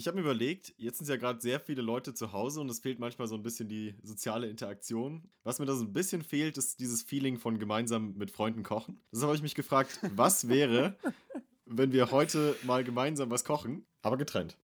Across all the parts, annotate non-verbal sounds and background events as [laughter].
Ich habe mir überlegt, jetzt sind ja gerade sehr viele Leute zu Hause und es fehlt manchmal so ein bisschen die soziale Interaktion. Was mir da so ein bisschen fehlt, ist dieses Feeling von gemeinsam mit Freunden kochen. Deshalb habe ich mich gefragt, was wäre, [laughs] wenn wir heute mal gemeinsam was kochen, aber getrennt.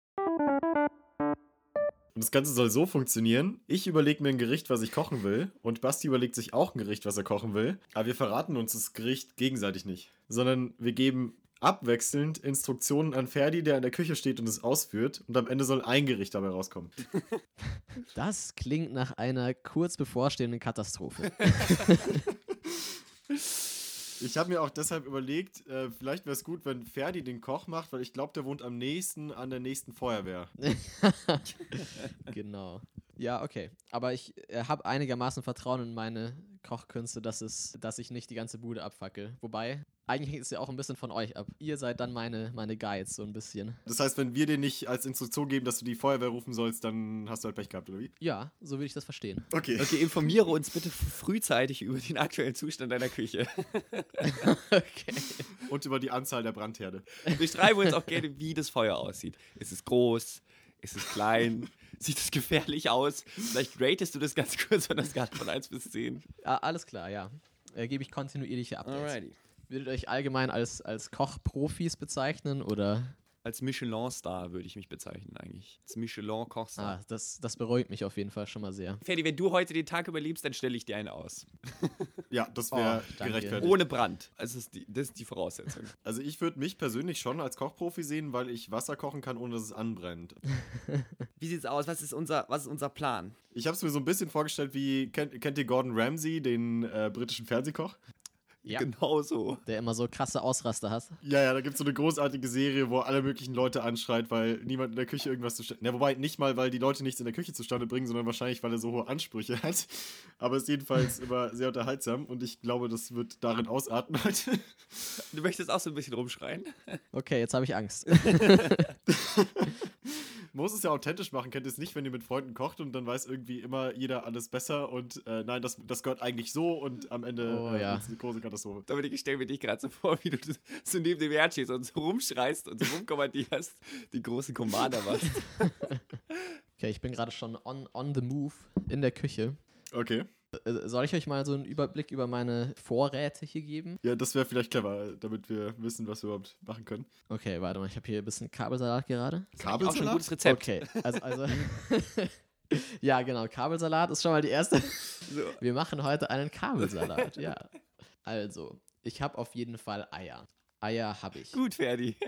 Und das Ganze soll so funktionieren. Ich überlege mir ein Gericht, was ich kochen will. Und Basti überlegt sich auch ein Gericht, was er kochen will. Aber wir verraten uns das Gericht gegenseitig nicht. Sondern wir geben abwechselnd Instruktionen an Ferdi, der in der Küche steht und es ausführt. Und am Ende soll ein Gericht dabei rauskommen. [laughs] Das klingt nach einer kurz bevorstehenden Katastrophe. [laughs] Ich habe mir auch deshalb überlegt, äh, vielleicht wäre es gut, wenn Ferdi den Koch macht, weil ich glaube, der wohnt am nächsten an der nächsten Feuerwehr. [laughs] genau. Ja, okay. Aber ich äh, habe einigermaßen Vertrauen in meine Kochkünste, dass, es, dass ich nicht die ganze Bude abfackel. Wobei, eigentlich hängt es ja auch ein bisschen von euch ab. Ihr seid dann meine, meine Guides, so ein bisschen. Das heißt, wenn wir dir nicht als Instruktion geben, dass du die Feuerwehr rufen sollst, dann hast du halt Pech gehabt, oder wie? Ja, so würde ich das verstehen. Okay. Okay, informiere uns bitte frühzeitig über den aktuellen Zustand deiner Küche. [laughs] okay. Und über die Anzahl der Brandherde. Beschreibe uns auch gerne, wie das Feuer aussieht. Ist es groß? Ist es klein? [laughs] Sieht es gefährlich aus? Vielleicht ratest du das ganz [laughs] kurz von der Skala von 1 bis 10. Ah, alles klar, ja. Äh, Gebe ich kontinuierliche Updates. Alrighty. Würdet ihr euch allgemein als, als Kochprofis bezeichnen oder? Als Michelin-Star würde ich mich bezeichnen eigentlich. Als Michelin-Kochstar. Ah, das, das beruhigt mich auf jeden Fall schon mal sehr. Ferdi, wenn du heute den Tag überlebst, dann stelle ich dir eine aus. [laughs] Ja, das wäre Oh, gerechtfertigt. Ohne Brand. Also das ist die, das ist die Voraussetzung. [laughs] Also ich würde mich persönlich schon als Kochprofi sehen, weil ich Wasser kochen kann, ohne dass es anbrennt. [laughs] Wie sieht's aus? Was ist unser, was ist unser Plan? Ich habe es mir so ein bisschen vorgestellt, wie kennt, kennt ihr Gordon Ramsay, den äh, britischen Fernsehkoch? Ja. Genau so. Der immer so krasse Ausraster hat. Ja, ja, da gibt es so eine großartige Serie, wo er alle möglichen Leute anschreit, weil niemand in der Küche irgendwas zustande. Ja, wobei nicht mal, weil die Leute nichts in der Küche zustande bringen, sondern wahrscheinlich, weil er so hohe Ansprüche [laughs] hat. Aber es ist jedenfalls [laughs] immer sehr unterhaltsam und ich glaube, das wird darin ausarten heute. Du möchtest auch so ein bisschen rumschreien? Okay, jetzt habe ich Angst. [laughs] Muss es ja authentisch machen, kennt ihr es nicht, wenn ihr mit Freunden kocht und dann weiß irgendwie immer jeder alles besser und äh, nein, das, das gehört eigentlich so und am Ende Oh, äh, ja. wird's eine große Katastrophe. Dominik, ich stelle mir dich gerade so vor, wie du [laughs] so neben dem Herd stehst und so rumschreist und so rumkommandierst, die große Commander warst. [laughs] Okay, ich bin gerade schon on, on the move in der Küche. Okay. Äh, Soll ich euch mal so einen Überblick über meine Vorräte hier geben? Ja, das wäre vielleicht clever, damit wir wissen, was wir überhaupt machen können. Okay, warte mal, ich habe hier ein bisschen Kabelsalat gerade. Auch schon ein gutes Rezept. Okay, also, also [laughs] [laughs] ja, genau, Kabelsalat ist schon mal die erste. So. Wir machen heute einen Kabelsalat, ja. Also, ich habe auf jeden Fall Eier. Eier habe ich. Gut, Ferdi. [laughs]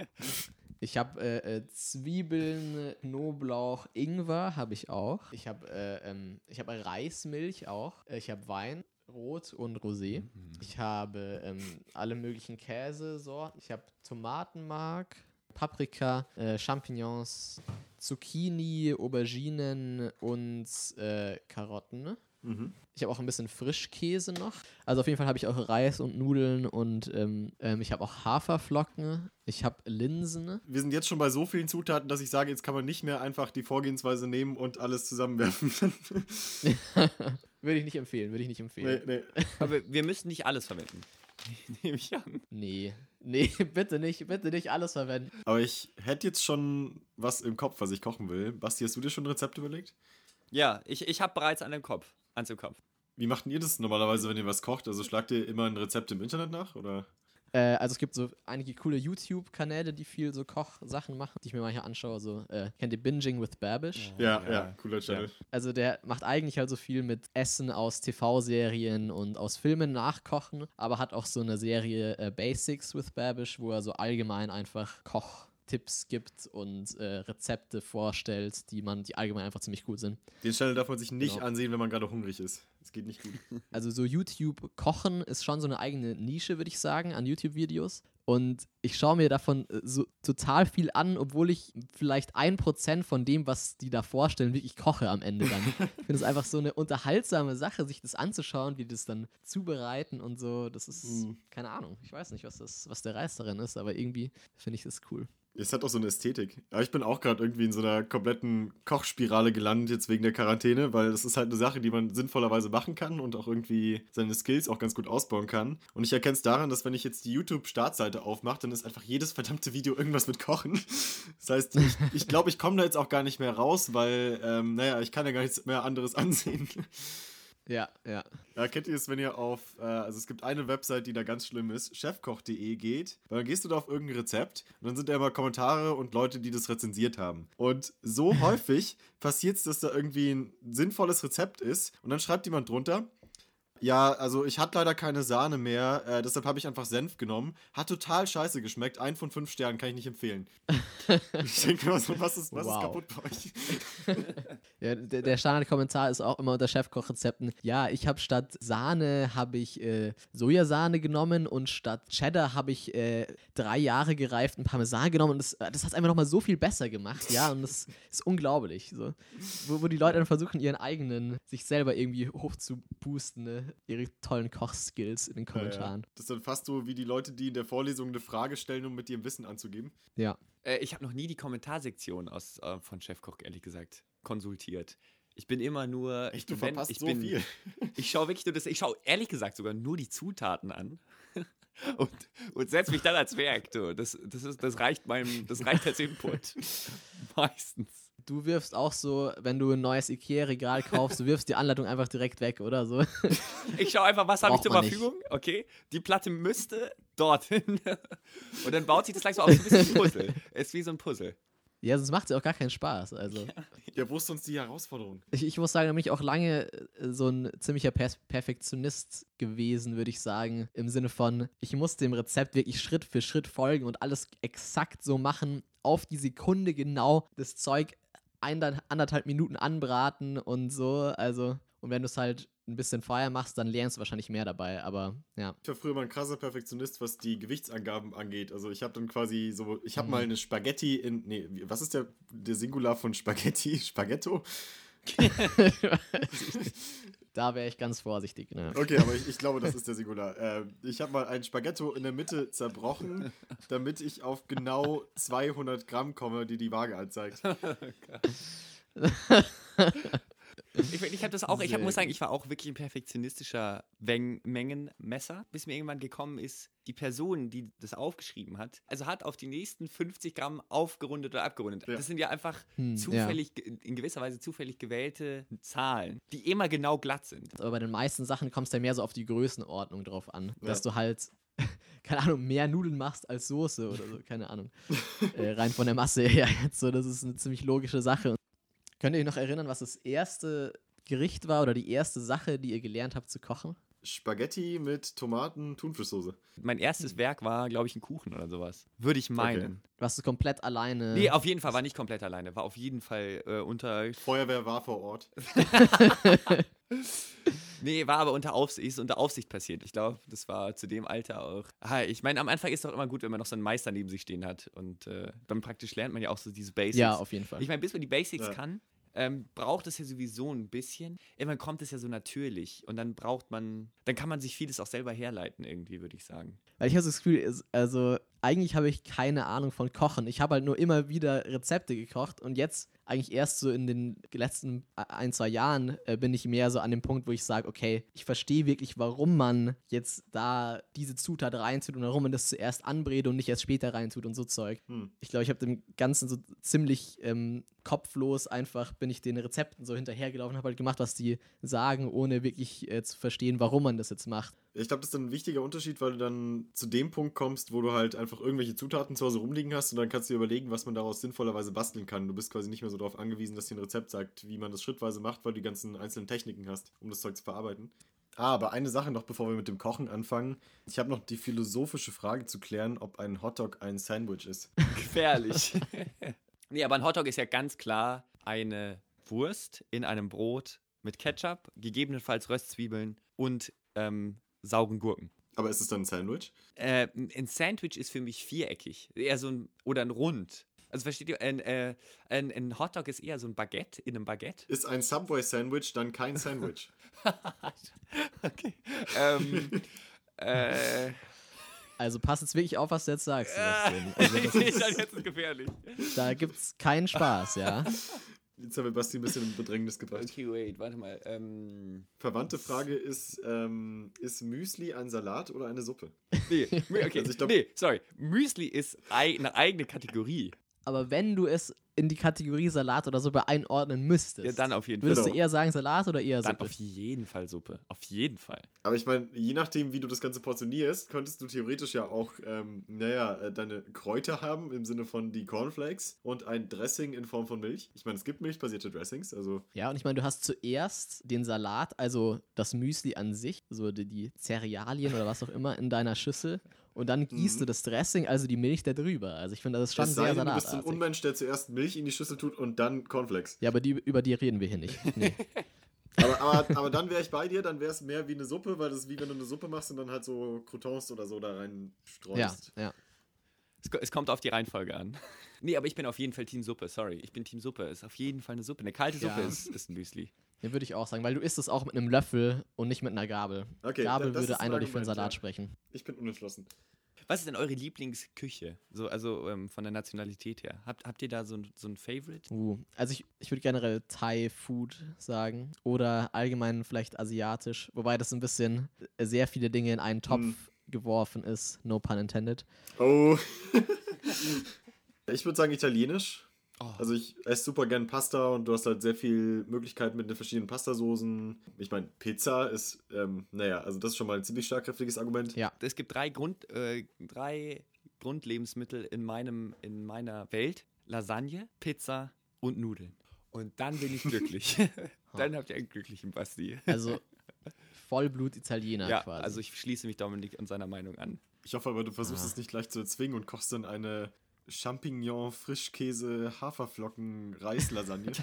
Ich habe äh, äh, Zwiebeln, Knoblauch, Ingwer habe ich auch. Ich habe äh, ähm, ich habe Reismilch auch. Äh, Ich habe Wein, Rot und Rosé. Ich habe ähm, alle möglichen Käsesorten. Ich habe Tomatenmark, Paprika, äh, Champignons, Zucchini, Auberginen und äh, Karotten. Mhm. Ich habe auch ein bisschen Frischkäse noch. Also auf jeden Fall habe ich auch Reis und Nudeln und ähm, ähm, ich habe auch Haferflocken. Ich habe Linsen. Wir sind jetzt schon bei so vielen Zutaten, dass ich sage, jetzt kann man nicht mehr einfach die Vorgehensweise nehmen und alles zusammenwerfen. [laughs] würde ich nicht empfehlen, würde ich nicht nee, empfehlen. nee. [laughs] Aber wir müssen nicht alles verwenden. [laughs] Nehme ich an. Nee. Nee, bitte nicht, bitte nicht alles verwenden. Aber ich hätte jetzt schon was im Kopf, was ich kochen will. Basti, hast du dir schon ein Rezept überlegt? Ja, ich, ich habe bereits an dem Kopf. Kopf. Wie macht denn ihr das normalerweise, wenn ihr was kocht? Also schlagt ihr immer ein Rezept im Internet nach? Oder? Äh, also es gibt so einige coole YouTube-Kanäle, die viel so Kochsachen machen, die ich mir manchmal anschaue. So, äh, kennt ihr Binging with Babish? Ja, ja, cooler Channel. Also der macht eigentlich halt so viel mit Essen aus TV-Serien und aus Filmen nachkochen, aber hat auch so eine Serie äh, Basics with Babish, wo er so allgemein einfach Kochtipps gibt und äh, Rezepte vorstellt, die man, die allgemein einfach ziemlich cool sind. Den Channel darf man sich nicht Genau. ansehen, wenn man gerade hungrig ist. Es geht nicht gut. [laughs] Also so YouTube kochen ist schon so eine eigene Nische, würde ich sagen, an YouTube-Videos. Und ich schaue mir davon äh, so total viel an, obwohl ich vielleicht ein Prozent von dem, was die da vorstellen, wirklich koche am Ende dann. [laughs] ich finde es einfach so eine unterhaltsame Sache, sich das anzuschauen, wie die das dann zubereiten und so. Das ist, Mhm. keine Ahnung, ich weiß nicht, was, das, was der Reiz darin ist, aber irgendwie finde ich das cool. Es hat auch so eine Ästhetik. Aber ich bin auch gerade irgendwie in so einer kompletten Kochspirale gelandet, jetzt wegen der Quarantäne, weil das ist halt eine Sache, die man sinnvollerweise machen kann und auch irgendwie seine Skills auch ganz gut ausbauen kann. Und ich erkenne es daran, dass wenn ich jetzt die YouTube-Startseite aufmache, dann ist einfach jedes verdammte Video irgendwas mit Kochen. [laughs] Das heißt, ich glaube, ich, glaub, ich komme da jetzt auch gar nicht mehr raus, weil, ähm, naja, ich kann ja gar nichts mehr anderes [laughs] ansehen. Ja, ja. Ja, kennt ihr es, wenn ihr auf, äh, also es gibt eine Website, die da ganz schlimm ist, chefkoch.de geht, dann gehst du da auf irgendein Rezept und dann sind da immer Kommentare und Leute, die das rezensiert haben. Und so [laughs] häufig passiert es, dass da irgendwie ein sinnvolles Rezept ist und dann schreibt jemand drunter, ja, also ich hatte leider keine Sahne mehr, äh, deshalb habe ich einfach Senf genommen. Hat total scheiße geschmeckt. Ein von fünf Sternen kann ich nicht empfehlen. [laughs] ich denke mal so, was ist, was wow. ist kaputt bei euch? [laughs] ja, der, der Standardkommentar ist auch immer unter Chefkochrezepten. Ja, ich habe statt Sahne habe ich äh, Sojasahne genommen und statt Cheddar habe ich äh, drei Jahre gereiften Parmesan genommen und das, das hat es einfach nochmal so viel besser gemacht. Ja, und das ist unglaublich. So. Wo, wo die Leute dann versuchen, ihren eigenen, sich selber irgendwie hochzuboosten. Ne? Ihre tollen Kochskills in den Kommentaren. Ja, ja. Das ist dann fast so wie die Leute, die in der Vorlesung eine Frage stellen, um mit ihrem Wissen anzugeben. Ja. Äh, ich habe noch nie die Kommentarsektion aus, äh, von Chefkoch, ehrlich gesagt, konsultiert. Ich bin immer nur. Echt, du wenn, verpasst ich so bin, viel. [laughs] Ich schaue wirklich nur das. Ich schaue ehrlich gesagt sogar nur die Zutaten an. [laughs] Und, und setze mich dann als Werk. Du. Das, das, ist, das reicht meinem, das reicht als Input. [laughs] Meistens du wirfst auch so, wenn du ein neues Ikea-Regal kaufst, du wirfst die Anleitung einfach direkt weg, oder so? [laughs] Ich schaue einfach, was habe ich zur Verfügung? Nicht. Okay, die Platte müsste dorthin. [laughs] Und dann baut sich das gleich so auf, so ein bisschen Puzzle. Es ist wie so ein Puzzle. Ja, sonst macht es ja auch gar keinen Spaß. Also. Ja, ja wo ist sonst die Herausforderung? Ich, ich muss sagen, da bin ich auch lange äh, so ein ziemlicher per Perfektionist gewesen, würde ich sagen. Im Sinne von, ich muss dem Rezept wirklich Schritt für Schritt folgen und alles exakt so machen, auf die Sekunde genau das Zeug anderthalb Minuten anbraten und so. Also, und wenn du es halt ein bisschen vorher machst, dann lernst du wahrscheinlich mehr dabei, aber ja. Ich war früher mal ein krasser Perfektionist, was die Gewichtsangaben angeht. Also ich habe dann quasi so, ich habe mhm. mal eine Spaghetti in, nee, was ist der, der Singular von Spaghetti? [laughs] Spaghetto? [laughs] [laughs] Da wäre ich ganz vorsichtig. Ne? Okay, aber ich, ich, glaube, das ist der Singular. Äh, ich habe mal ein Spaghetto in der Mitte zerbrochen, damit ich auf genau 200 Gramm komme, die die Waage anzeigt. [laughs] Ich, ich habe das auch, ich hab, muss sagen, ich war auch wirklich ein perfektionistischer Weng Mengenmesser, bis mir irgendwann gekommen ist, die Person, die das aufgeschrieben hat, also hat auf die nächsten 50 Gramm aufgerundet oder abgerundet. Ja. Das sind ja einfach hm, zufällig, ja. in gewisser Weise zufällig gewählte Zahlen, die immer genau glatt sind. Aber bei den meisten Sachen kommst du ja mehr so auf die Größenordnung drauf an, ja. dass du halt [laughs] keine Ahnung, mehr Nudeln machst als Soße oder so, keine Ahnung. [laughs] äh, rein von der Masse her jetzt so, das ist eine ziemlich logische Sache. Könnt ihr euch noch erinnern, was das erste Gericht war oder die erste Sache, die ihr gelernt habt zu kochen? Spaghetti mit Tomaten, Thunfischsoße. Mein erstes Werk war, glaube ich, ein Kuchen oder sowas. Würde ich meinen. Okay. Warst du komplett alleine? Nee, auf jeden Fall war nicht komplett alleine. War auf jeden Fall äh, unter. Feuerwehr war vor Ort. [laughs] [laughs] nee, war aber unter Aufsicht, unter Aufsicht passiert. Ich glaube, das war zu dem Alter auch. Ah, ich meine, am Anfang ist es doch immer gut, wenn man noch so einen Meister neben sich stehen hat. Und äh, dann praktisch lernt man ja auch so diese Basics. Ja, auf jeden Fall. Ich meine, bis man die Basics ja. kann, ähm, braucht es ja sowieso ein bisschen. Irgendwann kommt es ja so natürlich und dann braucht man, dann kann man sich vieles auch selber herleiten irgendwie, würde ich sagen. Weil ich habe das Gefühl, also eigentlich habe ich keine Ahnung von Kochen. Ich habe halt nur immer wieder Rezepte gekocht und jetzt eigentlich erst so in den letzten ein, zwei Jahren äh, bin ich mehr so an dem Punkt, wo ich sage, okay, ich verstehe wirklich, warum man jetzt da diese Zutat reintut und warum man das zuerst anbrät und nicht erst später reintut und so Zeug. Hm. Ich glaube, ich habe dem Ganzen so ziemlich ähm, kopflos einfach bin ich den Rezepten so hinterhergelaufen, habe halt gemacht, was die sagen, ohne wirklich äh, zu verstehen, warum man das jetzt macht. Ich glaube, das ist ein wichtiger Unterschied, weil du dann zu dem Punkt kommst, wo du halt einfach irgendwelche Zutaten zu Hause rumliegen hast und dann kannst du dir überlegen, was man daraus sinnvollerweise basteln kann. Du bist quasi nicht mehr so darauf angewiesen, dass dir ein Rezept sagt, wie man das schrittweise macht, weil du die ganzen einzelnen Techniken hast, um das Zeug zu verarbeiten. Ah, aber eine Sache noch, bevor wir mit dem Kochen anfangen. Ich habe noch die philosophische Frage zu klären, ob ein Hotdog ein Sandwich ist. [laughs] Gefährlich. [laughs] nee, aber ein Hotdog ist ja ganz klar eine Wurst in einem Brot mit Ketchup, gegebenenfalls Röstzwiebeln und ähm, sauren Gurken. Aber ist es dann ein Sandwich? Äh, ein Sandwich ist für mich viereckig. Eher so ein, oder ein Rund. Also versteht ihr, ein, äh, ein, ein Hotdog ist eher so ein Baguette in einem Baguette. Ist ein Subway-Sandwich dann kein Sandwich? [laughs] okay. ähm, äh, Also pass jetzt wirklich auf, was du jetzt sagst, [laughs] Sebastian. Also das ist, dann jetzt ist gefährlich. da gibt's keinen Spaß, ja. [laughs] Jetzt haben wir Basti ein bisschen in Bedrängnis gebracht. Okay, wait, warte mal. Ähm, Verwandte Frage ist, ähm, ist Müsli ein Salat oder eine Suppe? nee, okay, Also ich glaub- nee, sorry. Müsli ist ei- eine eigene Kategorie. Aber wenn du es in die Kategorie Salat oder Suppe einordnen müsstest, Ja, dann auf jeden Fall. würdest Genau. du eher sagen Salat oder eher Dann Suppe? auf jeden Fall Suppe. Auf jeden Fall. Aber ich meine, je nachdem, wie du das Ganze portionierst, könntest du theoretisch ja auch, ähm, naja, äh, deine Kräuter haben, im Sinne von die Cornflakes und ein Dressing in Form von Milch. Ich meine, es gibt milchbasierte Dressings, also Ja, und ich meine, du hast zuerst den Salat, also das Müsli an sich, so die, die Cerealien oder was auch immer in deiner Schüssel. Und dann gießt du das Dressing, also die Milch da drüber. Also ich finde, das ist schon Mhm. es sei sehr denn, du bist ein. Unmensch, der zuerst Milch in die Schüssel tut und dann Cornflakes. Ja, aber die, über die reden wir hier nicht. [laughs] Nee. Aber, aber, aber dann wäre ich bei dir, dann wäre es mehr wie eine Suppe, weil das ist wie wenn du eine Suppe machst und dann halt so Croutons oder so da rein ja, streust. ja. Es, ko- es kommt auf die Reihenfolge an. Nee, aber ich bin auf jeden Fall Team Suppe, sorry. Ich bin Team Suppe. Ist auf jeden Fall eine Suppe. Eine kalte Suppe Ja. ist, ist ein Müsli. Den würde ich auch sagen, weil du isst es auch mit einem Löffel und nicht mit einer Gabel. Okay, Gabel würde ein eindeutig für einen Salat ja. sprechen. Ich bin unentschlossen. Was ist denn eure Lieblingsküche? So, also ähm, von der Nationalität her. Habt, habt ihr da so ein, so ein Favorite? Uh, also ich, ich würde generell Thai-Food sagen oder allgemein vielleicht asiatisch, wobei das ein bisschen äh, sehr viele Dinge in einen Topf Hm. geworfen ist, no pun intended. Oh. [laughs] ich würde sagen italienisch. Oh. Also ich esse super gern Pasta und du hast halt sehr viel Möglichkeiten mit den verschiedenen Pastasoßen. Ich meine, Pizza ist, ähm, naja, also das ist schon mal ein ziemlich schlagkräftiges Argument. Ja. Es gibt drei, Grund, äh, drei Grundlebensmittel in, meinem, in meiner Welt. Lasagne, Pizza und Nudeln. Und dann bin ich glücklich. [laughs] [laughs] dann habt ihr einen glücklichen Basti. Also Vollblut-Italiener Ja, quasi. also ich schließe mich Dominik und seiner Meinung an. Ich hoffe aber, du versuchst Ah. es nicht gleich zu erzwingen und kochst dann eine Champignon, Frischkäse, Haferflocken, Reislasagne. [laughs]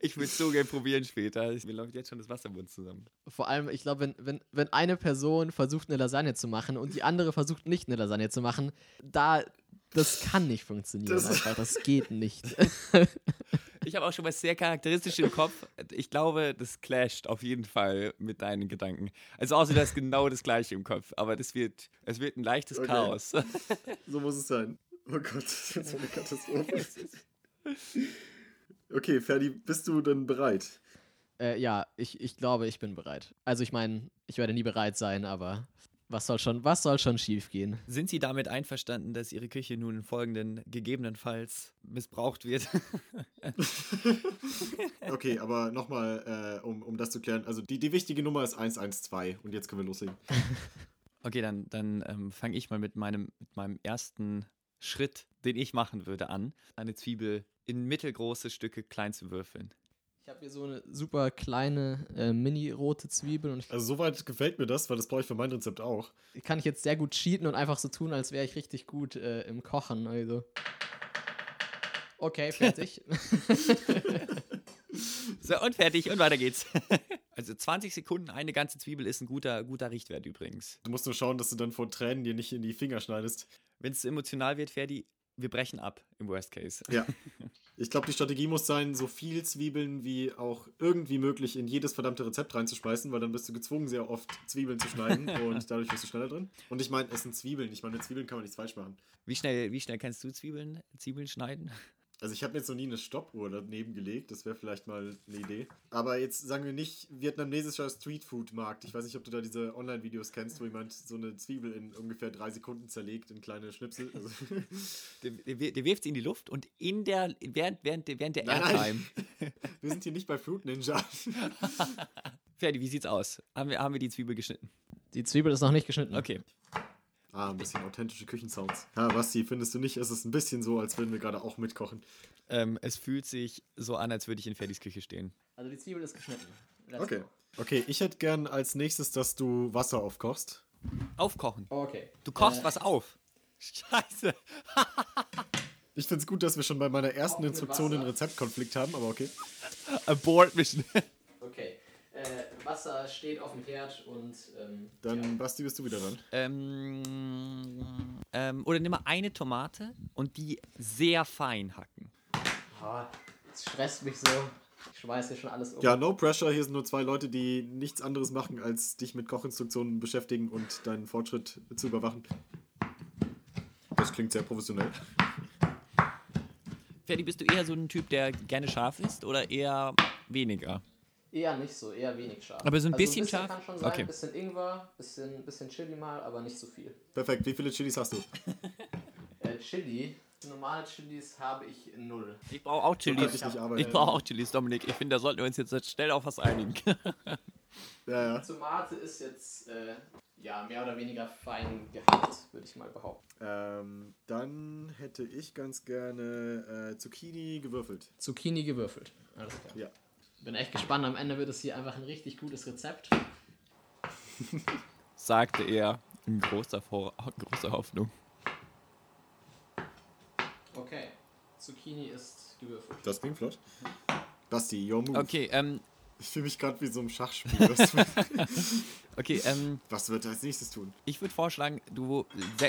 Ich würde es so gerne probieren später. Mir läuft jetzt schon das Wasser im Mund zusammen. Vor allem, ich glaube, wenn, wenn, wenn eine Person versucht, eine Lasagne zu machen und die andere versucht, nicht eine Lasagne zu machen, da, das kann nicht funktionieren. Das- einfach, das geht nicht. [laughs] Ich habe auch schon was sehr charakteristisch im Kopf. Ich glaube, das clasht auf jeden Fall mit deinen Gedanken. Also außer du hast genau das gleiche im Kopf. Aber das wird, es wird ein leichtes Okay. Chaos. [laughs] so muss es sein. Oh Gott, das ist so eine Katastrophe. Okay, Ferdi, bist du denn bereit? äh, ja, ich, ich glaube, ich bin bereit. Also ich meine, ich werde nie bereit sein, aber was soll schon, was soll schon schief gehen? Sind Sie damit einverstanden, dass Ihre Küche nun im Folgenden gegebenenfalls missbraucht wird? [laughs] Okay, aber nochmal, äh, um, um das zu klären. Also die, die wichtige Nummer ist 112 und jetzt können wir loslegen. [laughs] Okay, dann, dann ähm, fange ich mal mit meinem, mit meinem ersten Schritt, den ich machen würde, an. Eine Zwiebel in mittelgroße Stücke klein zu würfeln. Ich habe hier so eine super kleine äh, mini-rote Zwiebel und Also soweit gefällt mir das, weil das brauche ich für mein Rezept auch. ich kann ich jetzt sehr gut cheaten und einfach so tun, als wäre ich richtig gut äh, im Kochen. Also. Okay, fertig. [laughs] So, und fertig, und weiter geht's. [laughs] Also 20 Sekunden, eine ganze Zwiebel ist ein guter, guter Richtwert übrigens. Du musst nur schauen, dass du dann vor Tränen dir nicht in die Finger schneidest. Wenn es emotional wird, Ferdi, wir brechen ab im Worst Case. Ja. [laughs] Ich glaube, die Strategie muss sein, so viel Zwiebeln wie auch irgendwie möglich in jedes verdammte Rezept reinzuschmeißen, weil dann bist du gezwungen, sehr oft Zwiebeln zu schneiden [laughs] und dadurch wirst du schneller drin. Und ich meine, es sind Zwiebeln. Ich meine, mit Zwiebeln kann man nichts falsch machen. Wie schnell, wie schnell kannst du Zwiebeln, Zwiebeln schneiden? Also ich habe jetzt noch nie eine Stoppuhr daneben gelegt, das wäre vielleicht mal eine Idee. Aber jetzt sagen wir nicht vietnamesischer Streetfood-Markt. Ich weiß nicht, ob du da diese Online-Videos kennst, wo jemand so eine Zwiebel in ungefähr drei Sekunden zerlegt in kleine Schnipsel. Also, [laughs] Der, der, der wirft sie in die Luft und in der, während, während, der- während der Nein, nein. Airtime. [laughs] wir sind hier nicht bei Fruit Ninja. [laughs] Ferdi, wie sieht's aus? Haben wir, haben wir die Zwiebel geschnitten? Die Zwiebel ist noch nicht geschnitten. Okay. Ah, ein bisschen authentische Küchensounds. Ja, Basti, findest du nicht, ist es ein bisschen so, als würden wir gerade auch mitkochen? Ähm, es fühlt sich so an, als würde ich in Ferdis Küche stehen. Also die Zwiebel ist geschnitten. Let's Okay. go. Okay, ich hätte gern als nächstes, dass du Wasser aufkochst. Aufkochen. Okay. Du kochst Äh, was auf. Scheiße. [laughs] Ich finde es gut, dass wir schon bei meiner ersten Instruktion einen. Rezeptkonflikt haben, aber okay. Abort Mission. Wasser steht auf dem Herd und ähm, Dann, Basti, bist du wieder dran. ähm, ähm, oder nimm mal eine Tomate und die sehr fein hacken. Ah, das stresst mich so. Ich schmeiß hier schon alles um. Ja, no pressure. Hier sind nur zwei Leute, die nichts anderes machen, als dich mit Kochinstruktionen beschäftigen und deinen Fortschritt zu überwachen. Das klingt sehr professionell. Ferdi, bist du eher so ein Typ, der gerne scharf isst oder eher weniger? Eher nicht so, eher wenig scharf. Aber so ein bisschen scharf? kann schon sein, Okay. bisschen Ingwer, bisschen, bisschen Chili mal, aber nicht so viel. Perfekt. Wie viele Chilis hast du? [laughs] Äh, Chili, normale Chilis habe ich null. Ich brauche auch Chilis. ich. Ich brauche auch Chilis, Dominik. Ich finde, da sollten wir uns jetzt schnell auf was einigen. [laughs] Ja, ja. Tomate ist jetzt äh, ja mehr oder weniger fein gehackt, würde ich mal behaupten. Ähm, dann hätte ich ganz gerne äh, Zucchini gewürfelt. Zucchini gewürfelt. Alles klar. Ja. Bin echt gespannt. Am Ende wird es hier einfach ein richtig gutes Rezept. [laughs] Sagte er in großer, Vor großer Hoffnung. Okay. Zucchini ist gewürfelt. Das klingt flott. Basti, your move. Okay, ähm, Ich fühle mich gerade wie so ein Schachspiel. [laughs] [laughs] okay, ähm, Was wird er als nächstes tun? ich würde vorschlagen, du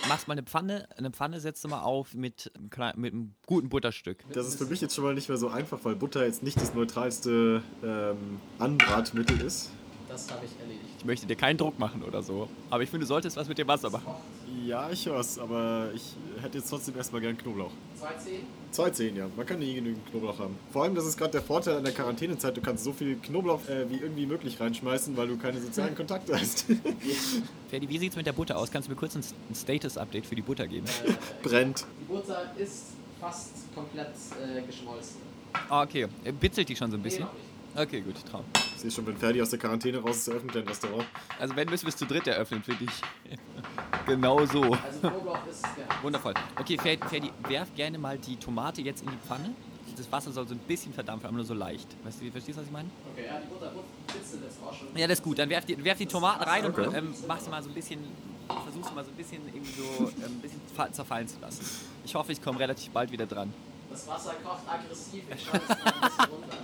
machst mal eine Pfanne, eine Pfanne setzt du mal auf mit, mit einem guten Butterstück. Das ist für mich jetzt schon mal nicht mehr so einfach, weil Butter jetzt nicht das neutralste ähm, Anbratmittel ist. Das habe ich erledigt. Ich möchte dir keinen Druck machen oder so, aber ich finde, du solltest was mit dem Wasser machen. Ja, ich hör's, aber ich hätte jetzt trotzdem erstmal gern Knoblauch. Zwei Zehen? Zwei Zehen, ja. Man kann nie genügend Knoblauch haben. Vor allem, das ist gerade der Vorteil an der Quarantänezeit. Du kannst so viel Knoblauch äh, wie irgendwie möglich reinschmeißen, weil du keine sozialen [laughs] Kontakte hast. Ferdi, wie sieht's mit der Butter aus? Kannst du mir kurz ein, ein Status-Update für die Butter geben? Brennt. Die Butter ist fast komplett äh, geschmolzen. Ah, okay. Äh, Bitzelt die schon so ein Nee, bisschen? noch nicht. Okay, gut, Traum. Ich sehe schon, wenn Ferdi aus der Quarantäne raus ist, eröffnet er ein Restaurant. Also wenn müssen wir es zu dritt eröffnen, finde ich. [laughs] genau so. Also Knoblauch ist ja, Wundervoll. Okay, Fer- Ferdi, werf gerne mal die Tomate jetzt in die Pfanne. Das Wasser soll so ein bisschen verdampfen, aber nur so leicht. Weißt du, verstehst du, was ich meine? Okay, ja, die Butter bitzelt jetzt auch schon. Ja, das ist gut. Dann werf die, werf die Tomaten rein Okay. und ähm, machst mal so ein bisschen, versuchst mal so ein bisschen irgendwie so ähm, ein bisschen fa- zerfallen zu lassen. Ich hoffe, ich komme relativ bald wieder dran. Das Wasser kocht aggressiv. [laughs] Ich schaue es mal ein bisschen runter.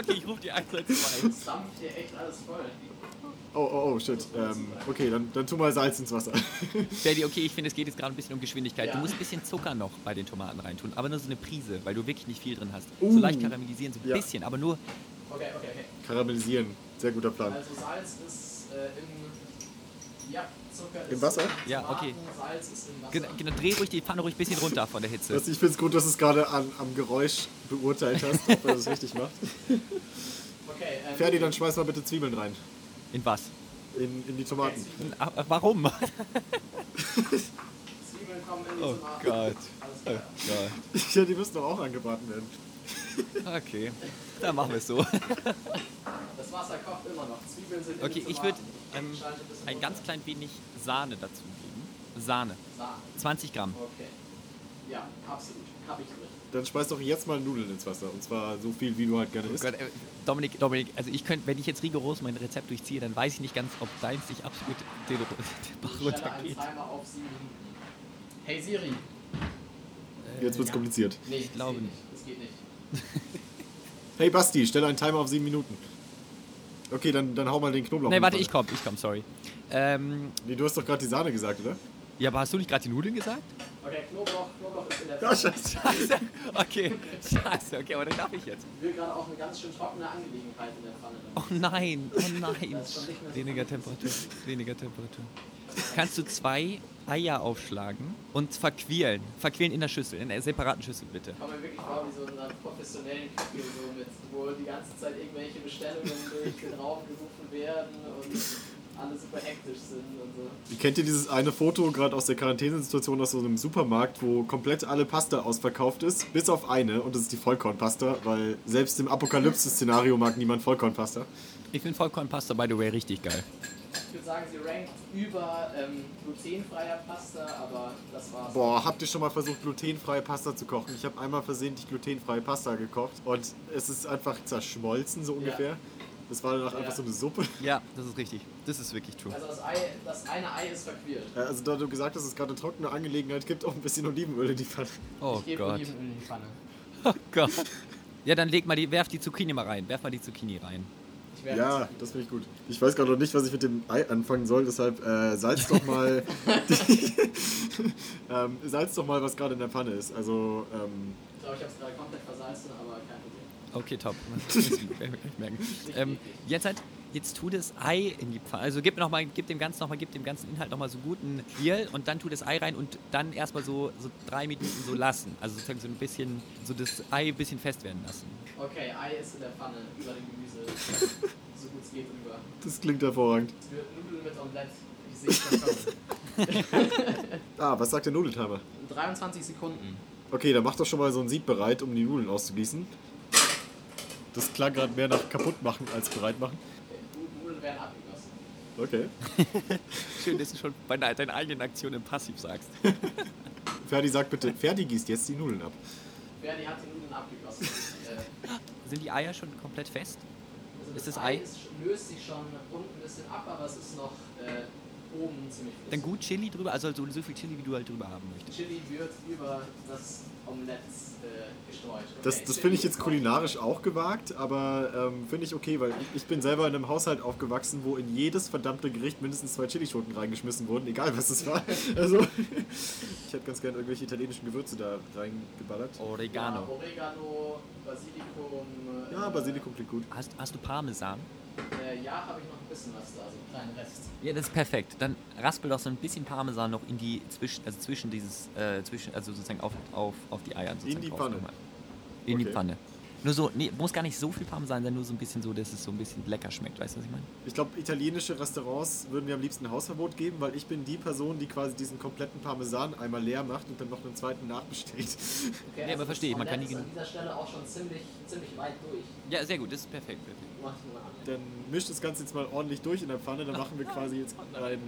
Okay, ich rufe die 112. damit- Es dampft hier echt alles voll. Oh, oh, oh, shit. Ähm, okay, dann, dann tu mal Salz ins Wasser. [laughs] Ferdi, okay, ich finde, es geht jetzt gerade ein bisschen um Geschwindigkeit. Ja. Du musst ein bisschen Zucker noch bei den Tomaten reintun, aber nur so eine Prise, weil du wirklich nicht viel drin hast. Uh. So leicht karamellisieren, so ein Ja. bisschen, aber nur. Okay, okay, okay. Karamellisieren. Sehr guter Plan. Also Salz ist äh, im... Ja, Zucker ist Im Wasser? Ja, okay. Salz ist im Wasser. Genau, genau, dreh ruhig die Pfanne ruhig ein bisschen runter von der Hitze. Du, Ich finde es gut, dass du es gerade an, am Geräusch beurteilt hast, ob er das richtig macht. Okay, ähm, Ferdi, dann schmeiß mal bitte Zwiebeln rein. In was? In, in die Tomaten. Ah, Warum? [laughs] Oh Zwiebeln kommen in die Oh Tomaten. Gott. Oh klar. Gott. Ja, die müssen doch auch angebraten werden. [laughs] Okay, dann machen wir es so. Das Wasser kocht immer noch. Zwiebeln sind in Okay, ich würde ähm, ein ganz klein wenig Sahne dazu geben. Sahne. Sahne. 20 Gramm. Okay. Ja, absolut. Hab ich drin. Dann schmeiß doch jetzt mal Nudeln ins Wasser. Und zwar so viel, wie du halt gerne Oh isst. Gott, äh, Dominik, Dominik, also ich könnte, wenn ich jetzt rigoros mein Rezept durchziehe, dann weiß ich nicht ganz, ob deins sich absolut den, [laughs] den Bach Ich stelle einen runtergeht. Hey Siri. Jetzt wird's ja. kompliziert. Nee, Ich glaube nicht. Das geht nicht. [laughs] Hey Basti, stelle einen Timer auf sieben Minuten. Okay, dann, dann hau mal den Knoblauch. Nee, warte, ich komm, ich komm, sorry. Ähm, Nee, du hast doch gerade die Sahne gesagt, oder? ja, aber hast du nicht gerade die Nudeln gesagt? Okay, Knoblauch, Knoblauch ist in der Pfanne. scheiße. Scheiße. Okay, scheiße, okay, aber dann darf ich jetzt. Ich will gerade auch eine ganz schön trockene Angelegenheit in der Pfanne. Oh nein, oh nein. Weniger. Temperatur, weniger Temperatur. Kannst du zwei Eier aufschlagen und verquirlen? Verquirlen in der Schüssel, in einer separaten Schüssel bitte. Ich komme mir wirklich vor wie so in einer professionellen Küche, so mit, wo die ganze Zeit irgendwelche Bestellungen durch den [laughs] Raum gerufen werden und alle super hektisch sind und so. Kennt ihr dieses eine Foto gerade aus der Quarantänesituation aus so einem Supermarkt, wo komplett alle Pasta ausverkauft ist, bis auf eine und das ist die Vollkornpasta, weil selbst im Apokalypse-Szenario mag niemand Vollkornpasta. Ich finde Vollkornpasta, by the way, richtig geil. Ich würde sagen, sie rankt über ähm, glutenfreier Pasta, aber das war's. Boah, habt ihr schon mal versucht, glutenfreie Pasta zu kochen? Ich habe einmal versehentlich glutenfreie Pasta gekocht und es ist einfach zerschmolzen, so ungefähr. Das war danach Ja. einfach so eine Suppe. [laughs] Ja, das ist richtig. Das ist wirklich true. Also das, Ei, das eine Ei ist verquirlt. Äh, Also da du gesagt hast, es gerade eine trockene Angelegenheit gibt, auch ein bisschen Olivenöl in die Pfanne. Oh ich gebe Gott. Olivenöl in die Pfanne. [laughs] Oh Gott. Ja, dann leg mal die, werf die Zucchini mal rein. Werf mal die Zucchini rein. Ja, das finde ich gut. Ich weiß gerade noch nicht, was ich mit dem Ei anfangen soll, deshalb äh, salz doch mal [laughs] die, [laughs] ähm, salz doch mal, was gerade in der Pfanne ist. Also, ähm, Ich glaube, ich habe es gerade komplett versalzen, aber kein Problem. Okay, top. [laughs] Merken. Ähm, jetzt halt, jetzt tu das Ei in die Pfanne. Also gib noch mal, gib dem ganzen noch mal, gib dem ganzen Inhalt noch mal so guten Kiel und dann tu das Ei rein und dann erstmal so, so drei Minuten so lassen. Also sozusagen so ein bisschen, so das Ei ein bisschen fest werden lassen. Okay, Ei ist in der Pfanne über dem Gemüse. so gut es geht drüber. Das klingt hervorragend. Wird Nudeln mit Omelette. Ich sehe es schon. [laughs] Ah, was sagt der Nudeltimer? 23 Sekunden. Okay, dann mach doch schon mal so ein Sieb bereit, um die Nudeln auszugießen. Das klang gerade mehr nach kaputt machen als bereit machen. Okay, Nudeln werden abgegossen. Okay. [laughs] Schön, dass du schon bei de- deinen eigenen Aktionen passiv sagst. [laughs] Ferdi sagt bitte, Ferdi gießt jetzt die Nudeln ab. Ferdi hat die Nudeln abgegossen. Sind die Eier schon komplett fest? also Ist das Ei? Ist, löst sich schon unten ein bisschen ab, aber es ist noch äh, oben ziemlich flüssig. Dann gut Chili drüber, also so, so viel Chili, wie du halt drüber haben möchtest. Chili wird über das Omelett äh, gestreut. Das, Okay, das finde ich jetzt kulinarisch auch gewagt, aber ähm, finde ich okay, weil ich, ich bin selber in einem Haushalt aufgewachsen, wo in jedes verdammte Gericht mindestens zwei Chilischoten reingeschmissen wurden, egal was es war. [laughs] Also, ich hätte ganz gerne irgendwelche italienischen Gewürze da reingeballert. Ja, Oregano. Oregano, Basilikum. äh, Ja, Basilikum klingt gut. Hast, hast du Parmesan? Äh, ja, habe ich noch ein bisschen was da, so einen kleinen Rest. Ja, das ist perfekt. Dann raspel doch so ein bisschen Parmesan noch in die zwischen, also zwischen dieses, äh, zwischen, also sozusagen auf, auf, auf die Eier. sozusagen die Pfanne? In die Okay. Pfanne. Nur so, nee, muss gar nicht so viel Parmesan sein, nur so ein bisschen so, dass es so ein bisschen lecker schmeckt. Weißt du, was ich meine? Ich glaube, italienische Restaurants würden mir am liebsten ein Hausverbot geben, weil ich bin die Person, die quasi diesen kompletten Parmesan einmal leer macht und dann noch einen zweiten nachbestellt. Okay, Nee, aber das verstehe ich, man kann die ist an dieser Stelle auch schon ziemlich, ziemlich weit durch. Ja, sehr gut, das ist perfekt. perfekt. Dann mischt das Ganze jetzt mal ordentlich durch in der Pfanne, dann machen wir [laughs] quasi jetzt ein,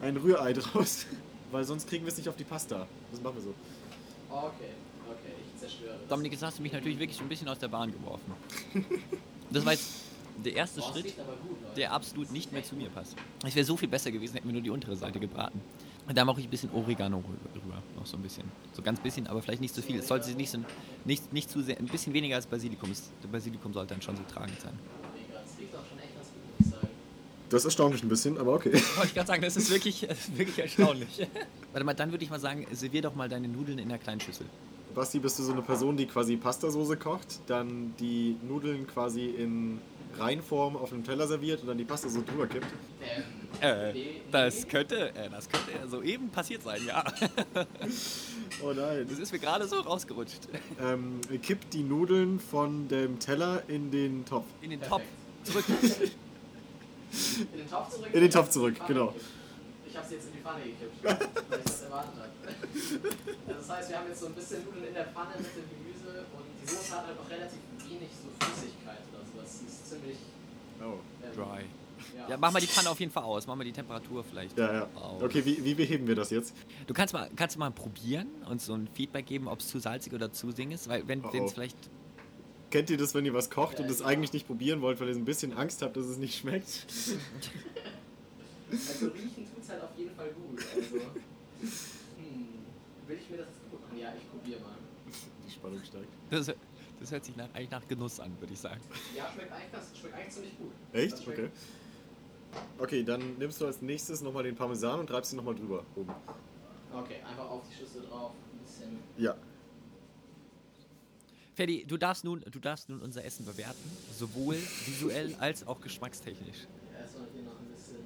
ein Rührei draus. [laughs] Weil sonst kriegen wir es nicht auf die Pasta. Das machen wir so. Okay, okay, ich zerstöre das. Dominik, jetzt hast du mich natürlich wirklich ein bisschen aus der Bahn geworfen. Das war jetzt der erste Boah, Schritt, gut, der absolut nicht mehr zu mir passt. Es wäre so viel besser gewesen, hätten wir nur die untere Seite gebraten. Und da mache ich ein bisschen Oregano rü- rüber, noch so ein bisschen. So ganz bisschen, aber vielleicht nicht so viel. Es sollte nicht, so, nicht, nicht zu sehr, ein bisschen weniger als Basilikum. Der Basilikum sollte dann schon so tragend sein. Das ist erstaunlich ein bisschen, aber okay. [laughs] Wollte ich gerade sagen, das ist wirklich, das ist wirklich erstaunlich. [laughs] Warte mal, dann würde ich mal sagen, servier doch mal deine Nudeln in einer kleinen Schüssel. Basti, bist du so eine Person, die quasi Pastasoße kocht, dann die Nudeln quasi in Reinform auf einem Teller serviert und dann die Pasta so drüber kippt? Äh, das könnte, äh, das könnte soeben passiert sein, ja. [laughs] Oh nein. Das ist mir gerade so rausgerutscht. Ähm, kippt die Nudeln von dem Teller in den Topf. In den Perfekt. Topf. Zurück. [laughs] In den Topf zurück? In den Topf zurück, genau. Ich hab's jetzt in die Pfanne gekippt, weil ich das erwartet habe. Also das heißt, wir haben jetzt so ein bisschen Nudeln in der Pfanne mit dem Gemüse und die Soße hat noch relativ wenig so Flüssigkeit oder sowas. Die ist ziemlich... Oh. Ähm, Dry. Ja. Ja, mach mal die Pfanne auf jeden Fall aus. Mach mal die Temperatur vielleicht. Ja, ja. aus. Okay, wie, wie beheben wir das jetzt? Du kannst mal, kannst du mal probieren und so ein Feedback geben, ob es zu salzig oder zu sing ist, weil wenn Oh, es oh. vielleicht. Kennt ihr das, wenn ihr was kocht Ja, und es ja. eigentlich nicht probieren wollt, weil ihr so ein bisschen Angst habt, dass es nicht schmeckt? [laughs] Also riechen tut's halt auf jeden Fall gut. Also, hm, will ich mir das jetzt kaputt machen? Ja, ich probiere mal. Die Spannung steigt. Das, das hört sich nach, eigentlich nach Genuss an, würde ich sagen. Ja, schmeckt eigentlich, ganz, schmeckt eigentlich ziemlich gut. Echt? Das schmeckt- Okay. Okay, dann nimmst du als nächstes nochmal den Parmesan und treibst ihn nochmal drüber. Oben. Okay, einfach auf die Schüssel drauf. Ein bisschen. Ja. Ferdi, du darfst nun, du darfst nun unser Essen bewerten, sowohl visuell als auch geschmackstechnisch. Erstmal hier noch ein bisschen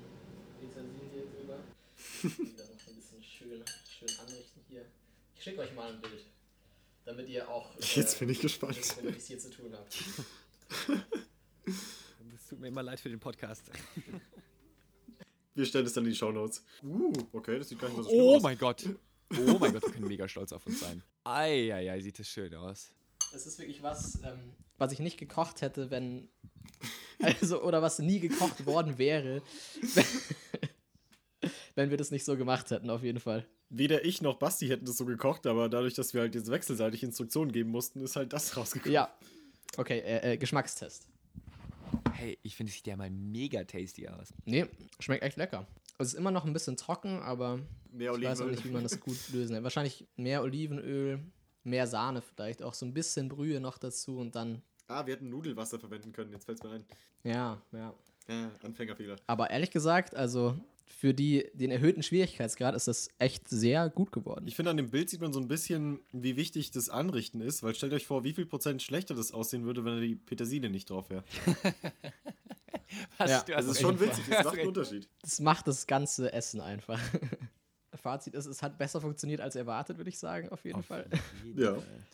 Petersilie drüber. [laughs] Wieder noch ein bisschen schön, schön anrichten hier. Ich schicke euch mal ein Bild, damit ihr auch Jetzt bin ich gespannt. wisst, womit ich es hier zu tun habe. Es [laughs] tut mir immer leid für den Podcast. [laughs] Wir stellen es dann in die Shownotes. Uh, okay, das sieht gar nicht so schlimm Oh aus. mein Gott. Oh mein Gott, wir können mega stolz auf uns sein. Eieiei, sieht das schön aus. Das ist wirklich was, ähm, was ich nicht gekocht hätte, wenn. Also, oder was nie gekocht worden wäre, wenn, wenn wir das nicht so gemacht hätten, auf jeden Fall. Weder ich noch Basti hätten das so gekocht, aber dadurch, dass wir halt jetzt wechselseitig Instruktionen geben mussten, ist halt das rausgekommen. Ja. Okay, äh, äh, Geschmackstest. Hey, ich finde, es sieht ja mal mega tasty aus. Nee, schmeckt echt lecker. Es ist immer noch ein bisschen trocken, aber Mehr ich weiß auch Olivenöl. nicht, wie man das gut lösen kann. Wahrscheinlich mehr Olivenöl, mehr Sahne vielleicht, auch so ein bisschen Brühe noch dazu und dann, Ah, wir hätten Nudelwasser verwenden können, jetzt fällt's mir ein. ja, ja. Ja, Anfängerfehler. Aber ehrlich gesagt, also für die, den erhöhten Schwierigkeitsgrad ist das echt sehr gut geworden. Ich finde, an dem Bild sieht man so ein bisschen, wie wichtig das Anrichten ist, weil stellt euch vor, wie viel Prozent schlechter das aussehen würde, wenn da die Petersilie nicht drauf wäre. [laughs] Ja, Also, es ist schon witzig, das macht einen. [laughs] Unterschied. Das macht das ganze Essen einfach. [laughs] Fazit ist, es hat besser funktioniert als erwartet, würde ich sagen, auf jeden Auf Fall. jeden Ja. Fall.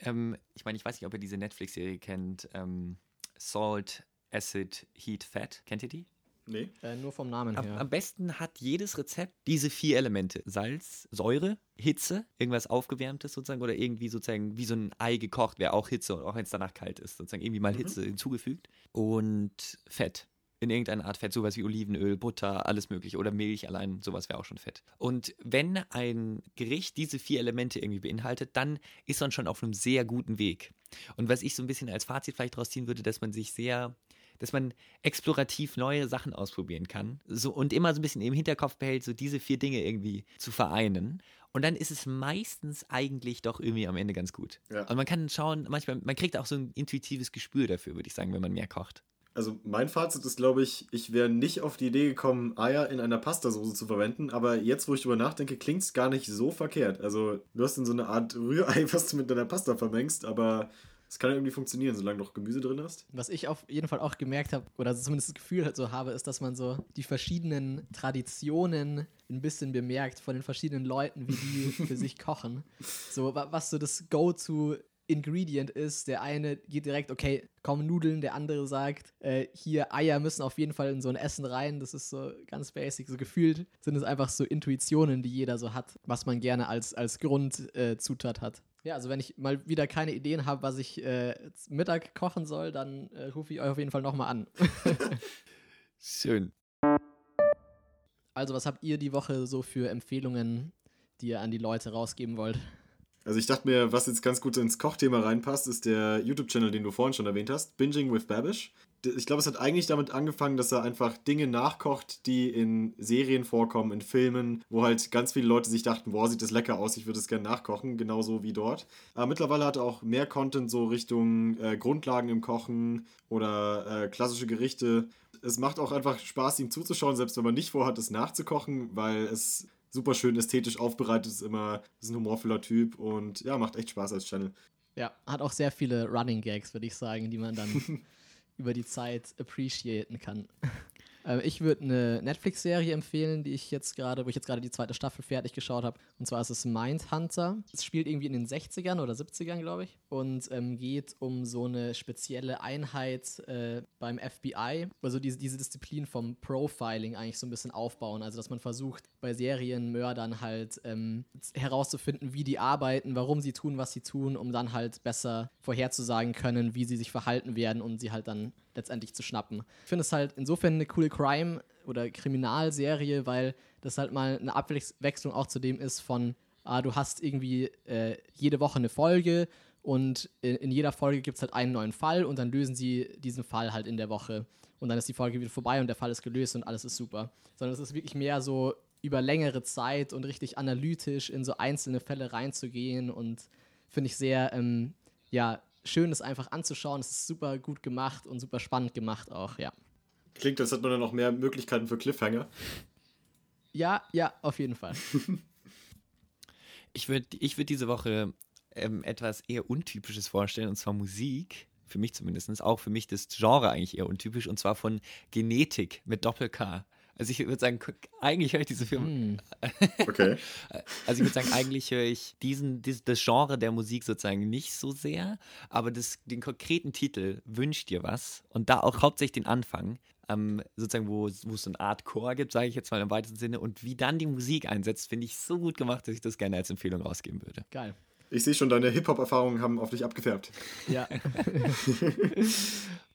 Ähm, ich meine, ich weiß nicht, ob ihr diese Netflix-Serie kennt. Ähm, Salt, Acid, Heat, Fat. Kennt ihr die? Nee. Äh, nur vom Namen Am, her. am besten hat jedes Rezept diese vier Elemente: Salz, Säure, Hitze, irgendwas Aufgewärmtes sozusagen oder irgendwie sozusagen wie so ein Ei gekocht, wäre auch Hitze, auch wenn es danach kalt ist, sozusagen irgendwie mal Hitze hinzugefügt und Fett. In irgendeiner Art Fett, sowas wie Olivenöl, Butter, alles mögliche oder Milch allein, sowas wäre auch schon Fett. Und wenn ein Gericht diese vier Elemente irgendwie beinhaltet, dann ist man schon auf einem sehr guten Weg. Und was ich so ein bisschen als Fazit vielleicht daraus ziehen würde, dass man sich sehr dass man explorativ neue Sachen ausprobieren kann so, und immer so ein bisschen im Hinterkopf behält, so diese vier Dinge irgendwie zu vereinen. Und dann ist es meistens eigentlich doch irgendwie am Ende ganz gut. Ja. Und man kann schauen, manchmal, man kriegt auch so ein intuitives Gespür dafür, würde ich sagen, wenn man mehr kocht. Also mein Fazit ist, glaube ich, ich wäre nicht auf die Idee gekommen, Eier in einer Pastasauce zu verwenden, aber jetzt, wo ich drüber nachdenke, klingt es gar nicht so verkehrt. Also du hast dann so eine Art Rührei, [laughs] was du mit deiner Pasta vermengst, aber es kann ja irgendwie funktionieren, solange du noch Gemüse drin hast. Was ich auf jeden Fall auch gemerkt habe, oder zumindest das Gefühl halt so habe, ist, dass man so die verschiedenen Traditionen ein bisschen bemerkt von den verschiedenen Leuten, wie die für [laughs] sich kochen. So, wa- was so das Go-To Ingredient ist. Der eine geht direkt, okay, kommen Nudeln, der andere sagt, äh, hier Eier müssen auf jeden Fall in so ein Essen rein. Das ist so ganz basic. So gefühlt sind es einfach so Intuitionen, die jeder so hat, was man gerne als, als Grundzutat äh, hat. Ja, also wenn ich mal wieder keine Ideen habe, was ich äh, Mittag kochen soll, dann äh, rufe ich euch auf jeden Fall nochmal an. [laughs] Schön. Also, was habt ihr die Woche so für Empfehlungen, die ihr an die Leute rausgeben wollt? Also ich dachte mir, was jetzt ganz gut ins Kochthema reinpasst, ist der YouTube-Channel, den du vorhin schon erwähnt hast, Binging with Babish. Ich glaube, es hat eigentlich damit angefangen, dass er einfach Dinge nachkocht, die in Serien vorkommen, in Filmen, wo halt ganz viele Leute sich dachten, boah, sieht das lecker aus, ich würde es gerne nachkochen, genauso wie dort. Aber mittlerweile hat er auch mehr Content so Richtung äh, Grundlagen im Kochen oder äh, klassische Gerichte. Es macht auch einfach Spaß, ihm zuzuschauen, selbst wenn man nicht vorhat, es nachzukochen, weil es super schön ästhetisch aufbereitet ist, immer ist ein humorvoller Typ und ja, macht echt Spaß als Channel. Ja, hat auch sehr viele Running Gags, würde ich sagen, die man dann [laughs] über die Zeit appreciaten kann. Äh, ich würde eine Netflix-Serie empfehlen, die ich jetzt gerade, wo ich jetzt gerade die zweite Staffel fertig geschaut habe. Und zwar ist es Mindhunter. Es spielt irgendwie in den 60ern oder 70ern, glaube ich. Und ähm, geht um so eine spezielle Einheit äh, beim FBI. Also diese, diese Disziplin vom Profiling eigentlich so ein bisschen aufbauen. Also dass man versucht, bei Serienmördern halt ähm, herauszufinden, wie die arbeiten, warum sie tun, was sie tun, um dann halt besser vorherzusagen können, wie sie sich verhalten werden und sie halt dann letztendlich zu schnappen. Ich finde es halt insofern eine coole Crime- oder Kriminalserie, weil das halt mal eine Abwechslung auch zu dem ist von, ah, du hast irgendwie äh, jede Woche eine Folge und in, in jeder Folge gibt es halt einen neuen Fall und dann lösen sie diesen Fall halt in der Woche. Und dann ist die Folge wieder vorbei und der Fall ist gelöst und alles ist super. Sondern es ist wirklich mehr so über längere Zeit und richtig analytisch in so einzelne Fälle reinzugehen und finde ich sehr, ähm, ja, schön, das einfach anzuschauen. Es ist super gut gemacht und super spannend gemacht auch, ja. Klingt, als hätte man dann noch mehr Möglichkeiten für Cliffhanger. Ja, ja, auf jeden Fall. [laughs] Ich würde ich würd diese Woche ähm, etwas eher Untypisches vorstellen, und zwar Musik. Für mich zumindest. Auch für mich das Genre eigentlich eher untypisch, und zwar von Genetik mit Doppel-K. Also ich würde sagen, eigentlich höre ich diese Firma. Hm. Okay. [laughs] Also ich würde sagen, eigentlich höre ich diesen, dies, das Genre der Musik sozusagen nicht so sehr, aber das, den konkreten Titel wünscht dir was und da auch hauptsächlich den Anfang, ähm, sozusagen, wo, es- wo es so eine Art Chor gibt, sage ich jetzt mal im weitesten Sinne, und wie dann die Musik einsetzt, finde ich so gut gemacht, dass ich das gerne als Empfehlung rausgeben würde. Geil. Ich sehe schon, deine Hip-Hop-Erfahrungen haben auf dich abgefärbt. Ja. [laughs] [laughs]